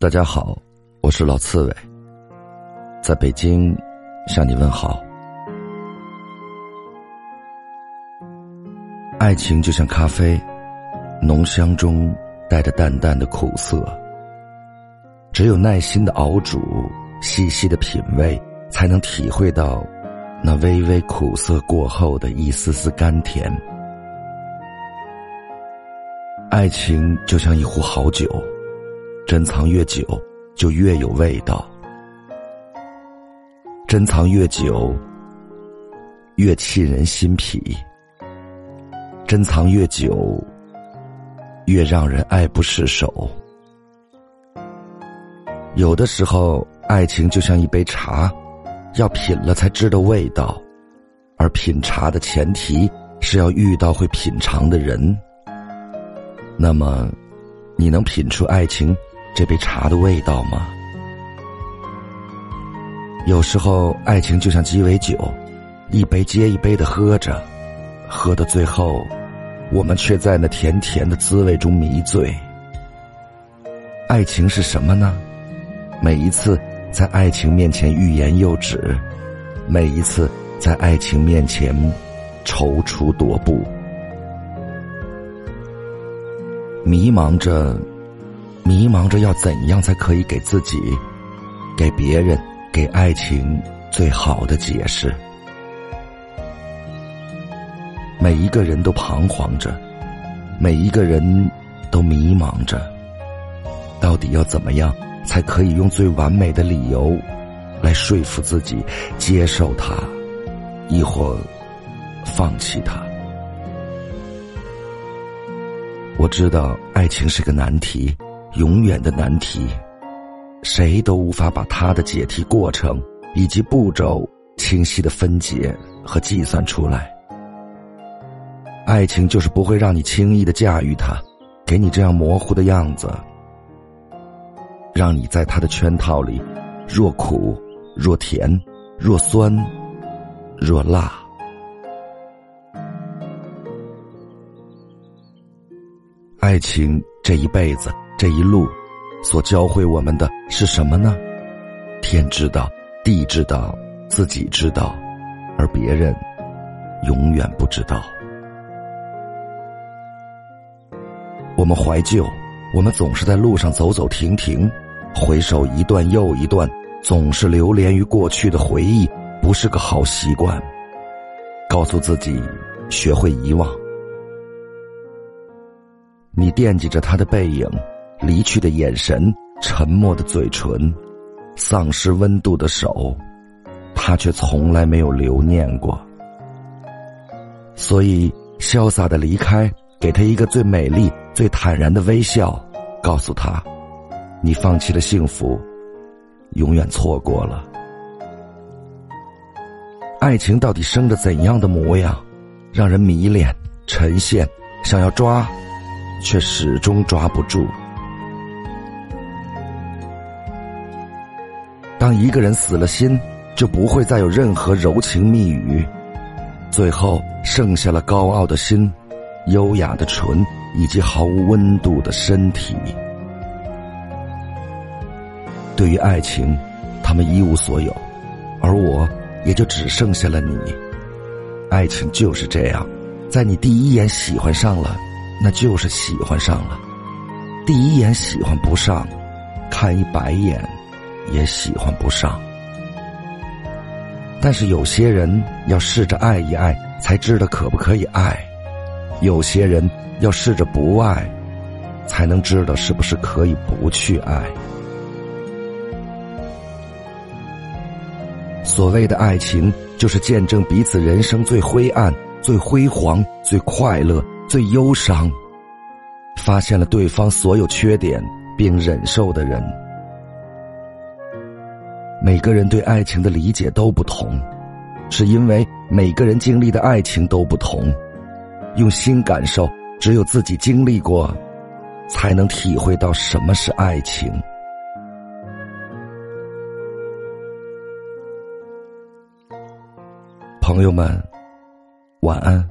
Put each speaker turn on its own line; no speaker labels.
大家好，我是老刺猬，在北京向你问好。爱情就像咖啡，浓香中带着淡淡的苦涩。只有耐心的熬煮，细细的品味，才能体会到那微微苦涩过后的一丝丝甘甜。爱情就像一壶好酒。珍藏越久，就越有味道；珍藏越久，越沁人心脾；珍藏越久，越让人爱不释手。有的时候，爱情就像一杯茶，要品了才知道味道，而品茶的前提是要遇到会品尝的人。那么，你能品出爱情？这杯茶的味道吗？有时候，爱情就像鸡尾酒，一杯接一杯的喝着，喝到最后，我们却在那甜甜的滋味中迷醉。爱情是什么呢？每一次在爱情面前欲言又止，每一次在爱情面前踌躇踱步，迷茫着。迷茫着要怎样才可以给自己、给别人、给爱情最好的解释？每一个人都彷徨着，每一个人都迷茫着，到底要怎么样才可以用最完美的理由来说服自己接受他，亦或放弃他？我知道爱情是个难题。永远的难题，谁都无法把它的解题过程以及步骤清晰的分解和计算出来。爱情就是不会让你轻易的驾驭它，给你这样模糊的样子，让你在它的圈套里，若苦若甜，若酸若辣。爱情这一辈子。这一路，所教会我们的是什么呢？天知道，地知道，自己知道，而别人永远不知道。我们怀旧，我们总是在路上走走停停，回首一段又一段，总是流连于过去的回忆，不是个好习惯。告诉自己，学会遗忘。你惦记着他的背影。离去的眼神，沉默的嘴唇，丧失温度的手，他却从来没有留念过。所以，潇洒的离开，给他一个最美丽、最坦然的微笑，告诉他：你放弃了幸福，永远错过了。爱情到底生着怎样的模样，让人迷恋、沉陷，想要抓，却始终抓不住。当一个人死了心，就不会再有任何柔情蜜语，最后剩下了高傲的心、优雅的唇以及毫无温度的身体。对于爱情，他们一无所有，而我也就只剩下了你。爱情就是这样，在你第一眼喜欢上了，那就是喜欢上了；第一眼喜欢不上，看一白眼。也喜欢不上，但是有些人要试着爱一爱，才知道可不可以爱；有些人要试着不爱，才能知道是不是可以不去爱。所谓的爱情，就是见证彼此人生最灰暗、最辉煌、最快乐、最忧伤，发现了对方所有缺点并忍受的人。每个人对爱情的理解都不同，是因为每个人经历的爱情都不同。用心感受，只有自己经历过，才能体会到什么是爱情。朋友们，晚安。